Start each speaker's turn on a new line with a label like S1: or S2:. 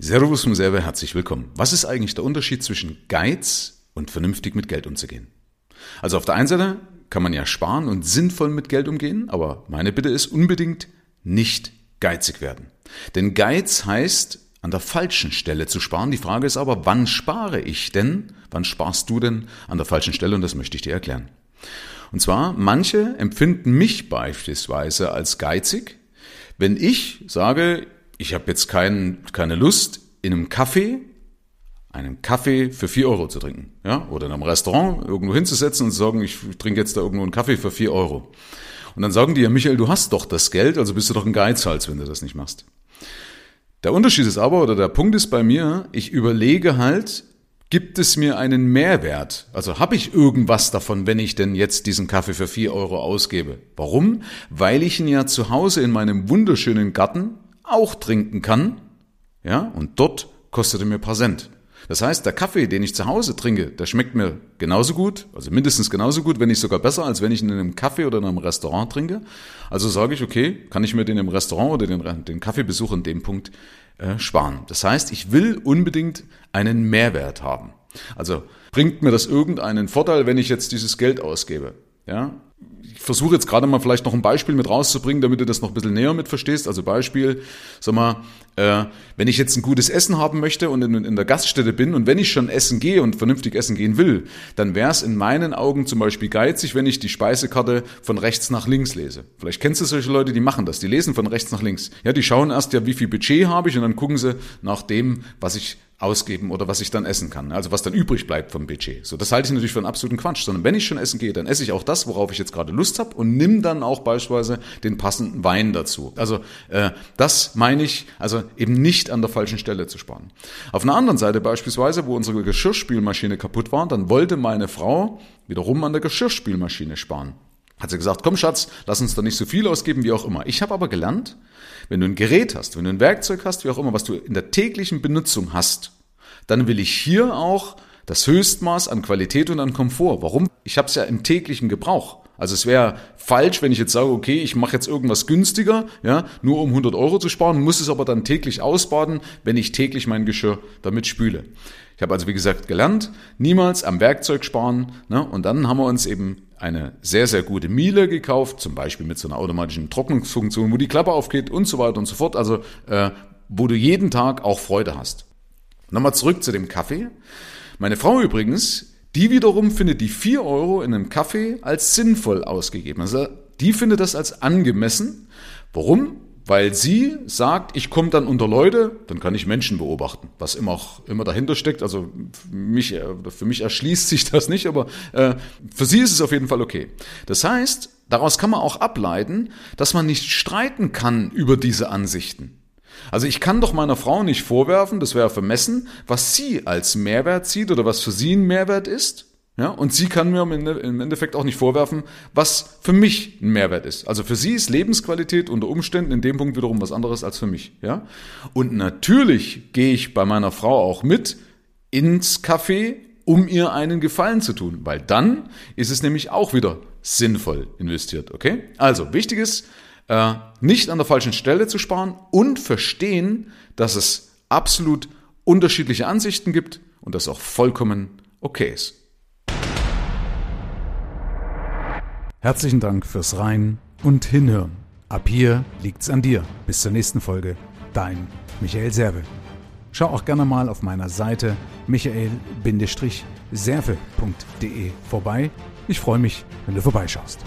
S1: Servus vom Server, herzlich willkommen. Was ist eigentlich der Unterschied zwischen Geiz und vernünftig mit Geld umzugehen? Also auf der einen Seite kann man ja sparen und sinnvoll mit Geld umgehen, aber meine Bitte ist unbedingt nicht geizig werden. Denn Geiz heißt, an der falschen Stelle zu sparen. Die Frage ist aber, wann spare ich denn? Wann sparst du denn an der falschen Stelle? Und das möchte ich dir erklären. Und zwar, manche empfinden mich beispielsweise als geizig, wenn ich sage, ich habe jetzt kein, keine Lust, in einem Kaffee einen Kaffee für vier Euro zu trinken. Ja? Oder in einem Restaurant irgendwo hinzusetzen und zu sagen, ich trinke jetzt da irgendwo einen Kaffee für vier Euro. Und dann sagen die ja, Michael, du hast doch das Geld, also bist du doch ein Geizhals, wenn du das nicht machst. Der Unterschied ist aber, oder der Punkt ist bei mir, ich überlege halt, gibt es mir einen Mehrwert? Also habe ich irgendwas davon, wenn ich denn jetzt diesen Kaffee für vier Euro ausgebe? Warum? Weil ich ihn ja zu Hause in meinem wunderschönen Garten auch trinken kann. Ja, und dort kostet er mir paar Cent. Das heißt, der Kaffee, den ich zu Hause trinke, der schmeckt mir genauso gut, also mindestens genauso gut, wenn nicht sogar besser, als wenn ich ihn in einem Kaffee oder in einem Restaurant trinke. Also sage ich, okay, kann ich mir den im Restaurant oder den, den Kaffeebesuch an dem Punkt äh, sparen. Das heißt, ich will unbedingt einen Mehrwert haben. Also bringt mir das irgendeinen Vorteil, wenn ich jetzt dieses Geld ausgebe? Ja, versuche jetzt gerade mal vielleicht noch ein Beispiel mit rauszubringen, damit du das noch ein bisschen näher mit verstehst. Also Beispiel, sag mal, äh, wenn ich jetzt ein gutes Essen haben möchte und in, in der Gaststätte bin und wenn ich schon essen gehe und vernünftig essen gehen will, dann wäre es in meinen Augen zum Beispiel geizig, wenn ich die Speisekarte von rechts nach links lese. Vielleicht kennst du solche Leute, die machen das, die lesen von rechts nach links. Ja, die schauen erst ja, wie viel Budget habe ich und dann gucken sie nach dem, was ich ausgeben oder was ich dann essen kann. Also was dann übrig bleibt vom Budget. So, das halte ich natürlich für einen absoluten Quatsch. Sondern wenn ich schon essen gehe, dann esse ich auch das, worauf ich jetzt gerade Lust habe und nimm dann auch beispielsweise den passenden Wein dazu. Also äh, das meine ich, also eben nicht an der falschen Stelle zu sparen. Auf einer anderen Seite beispielsweise, wo unsere Geschirrspülmaschine kaputt war, dann wollte meine Frau wiederum an der Geschirrspülmaschine sparen. Hat sie gesagt, komm Schatz, lass uns da nicht so viel ausgeben, wie auch immer. Ich habe aber gelernt, wenn du ein Gerät hast, wenn du ein Werkzeug hast, wie auch immer, was du in der täglichen Benutzung hast, dann will ich hier auch das Höchstmaß an Qualität und an Komfort. Warum? Ich habe es ja im täglichen Gebrauch. Also es wäre falsch, wenn ich jetzt sage, okay, ich mache jetzt irgendwas günstiger, ja, nur um 100 Euro zu sparen, muss es aber dann täglich ausbaden, wenn ich täglich mein Geschirr damit spüle. Ich habe also wie gesagt gelernt, niemals am Werkzeug sparen. Ne? Und dann haben wir uns eben eine sehr, sehr gute Miele gekauft, zum Beispiel mit so einer automatischen Trocknungsfunktion, wo die Klappe aufgeht und so weiter und so fort. Also äh, wo du jeden Tag auch Freude hast. Nochmal zurück zu dem Kaffee. Meine Frau übrigens, die wiederum findet die 4 Euro in einem Kaffee als sinnvoll ausgegeben. Also die findet das als angemessen. Warum? Weil sie sagt, ich komme dann unter Leute, dann kann ich Menschen beobachten, was immer, auch, immer dahinter steckt. Also für mich, äh, für mich erschließt sich das nicht, aber äh, für sie ist es auf jeden Fall okay. Das heißt, daraus kann man auch ableiten, dass man nicht streiten kann über diese Ansichten. Also ich kann doch meiner Frau nicht vorwerfen, das wäre vermessen, was sie als Mehrwert sieht oder was für sie ein Mehrwert ist. Ja, und sie kann mir im Endeffekt auch nicht vorwerfen, was für mich ein Mehrwert ist. Also für sie ist Lebensqualität unter Umständen in dem Punkt wiederum was anderes als für mich. Ja? Und natürlich gehe ich bei meiner Frau auch mit ins Café, um ihr einen Gefallen zu tun, weil dann ist es nämlich auch wieder sinnvoll investiert. Okay? Also wichtig ist, äh, nicht an der falschen Stelle zu sparen und verstehen, dass es absolut unterschiedliche Ansichten gibt und das auch vollkommen okay ist.
S2: Herzlichen Dank fürs Rein und Hinhören. Ab hier liegt's an dir. Bis zur nächsten Folge. Dein Michael Serve. Schau auch gerne mal auf meiner Seite michael-serve.de vorbei. Ich freue mich, wenn du vorbeischaust.